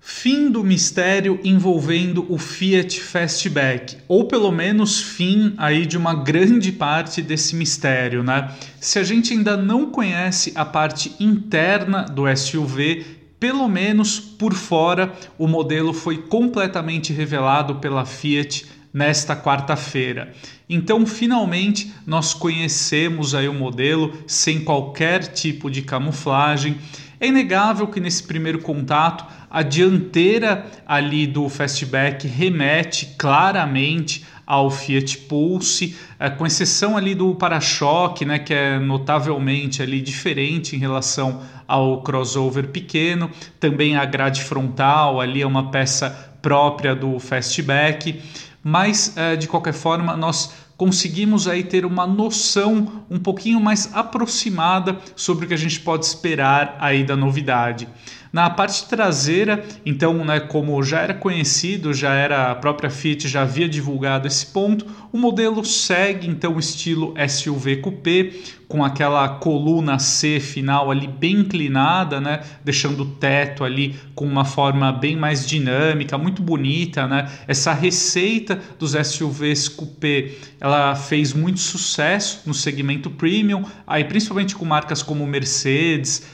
Fim do mistério envolvendo o Fiat Fastback, ou pelo menos fim aí de uma grande parte desse mistério, né? Se a gente ainda não conhece a parte interna do SUV, pelo menos por fora, o modelo foi completamente revelado pela Fiat nesta quarta-feira. Então, finalmente, nós conhecemos aí o modelo sem qualquer tipo de camuflagem. É inegável que nesse primeiro contato a dianteira ali do Fastback remete claramente ao Fiat Pulse, é, com exceção ali do para-choque, né, que é notavelmente ali diferente em relação ao crossover pequeno, também a grade frontal ali é uma peça própria do Fastback, mas é, de qualquer forma nós conseguimos aí ter uma noção um pouquinho mais aproximada sobre o que a gente pode esperar aí da novidade. Na parte traseira, então, né, como já era conhecido, já era a própria Fiat já havia divulgado esse ponto, o modelo segue então o estilo SUV coupé com aquela coluna C final ali bem inclinada, né, deixando o teto ali com uma forma bem mais dinâmica, muito bonita, né? Essa receita dos SUVs coupé, ela fez muito sucesso no segmento premium, aí principalmente com marcas como Mercedes,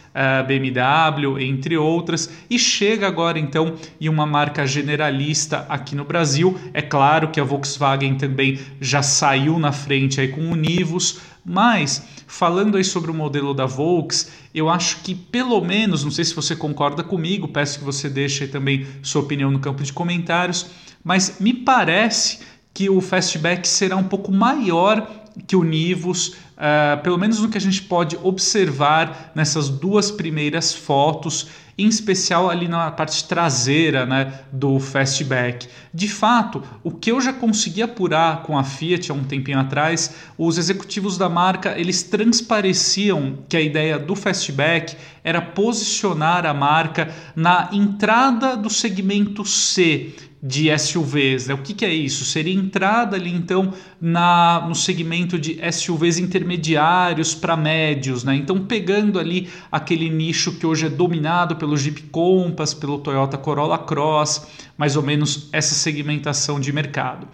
BMW, entre outras, e chega agora então em uma marca generalista aqui no Brasil. É claro que a Volkswagen também já saiu na frente aí com o Nivus, mas falando aí sobre o modelo da Volks, eu acho que pelo menos, não sei se você concorda comigo, peço que você deixe também sua opinião no campo de comentários, mas me parece que o fastback será um pouco maior que o Nivus uh, pelo menos no que a gente pode observar nessas duas primeiras fotos, em especial ali na parte traseira né, do Fastback. De fato, o que eu já consegui apurar com a Fiat há um tempinho atrás, os executivos da marca eles transpareciam que a ideia do Fastback era posicionar a marca na entrada do segmento C de SUVs. Né? O que, que, é isso? Seria entrada ali então na, no segmento de SUVs intermediários para médios, né? Então pegando ali aquele nicho que hoje é dominado pelo Jeep Compass, pelo Toyota Corolla Cross, mais ou menos essa segmentação de mercado.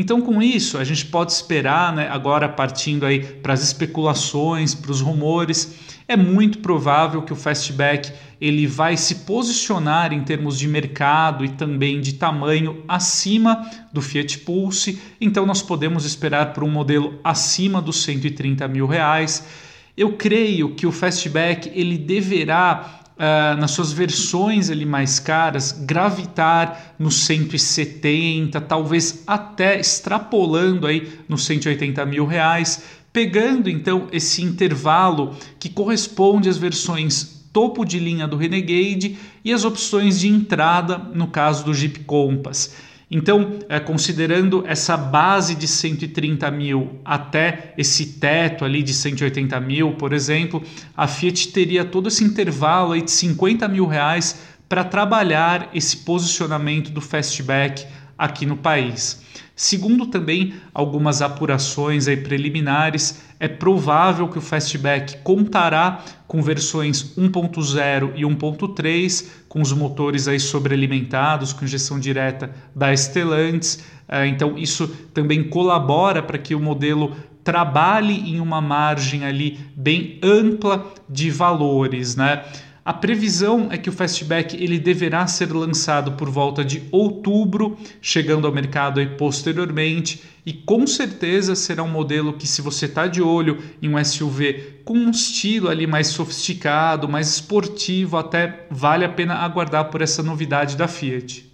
Então, com isso, a gente pode esperar, né, agora partindo aí para as especulações, para os rumores, é muito provável que o Fastback ele vai se posicionar em termos de mercado e também de tamanho acima do Fiat Pulse. Então, nós podemos esperar por um modelo acima dos 130 mil reais. Eu creio que o Fastback ele deverá uh, nas suas versões ali mais caras, gravitar nos 170, talvez até extrapolando aí nos 180 mil reais, pegando então esse intervalo que corresponde às versões topo de linha do Renegade e as opções de entrada no caso do Jeep Compass. Então, é, considerando essa base de 130 mil até esse teto ali de 180 mil, por exemplo, a Fiat teria todo esse intervalo aí de 50 mil reais para trabalhar esse posicionamento do fastback aqui no país. Segundo também algumas apurações aí preliminares, é provável que o Fastback contará com versões 1.0 e 1.3, com os motores aí sobrealimentados, com injeção direta da Stellantis. É, então, isso também colabora para que o modelo trabalhe em uma margem ali bem ampla de valores, né? A previsão é que o Fastback ele deverá ser lançado por volta de outubro, chegando ao mercado posteriormente, e com certeza será um modelo que, se você está de olho em um SUV com um estilo ali mais sofisticado, mais esportivo, até vale a pena aguardar por essa novidade da Fiat.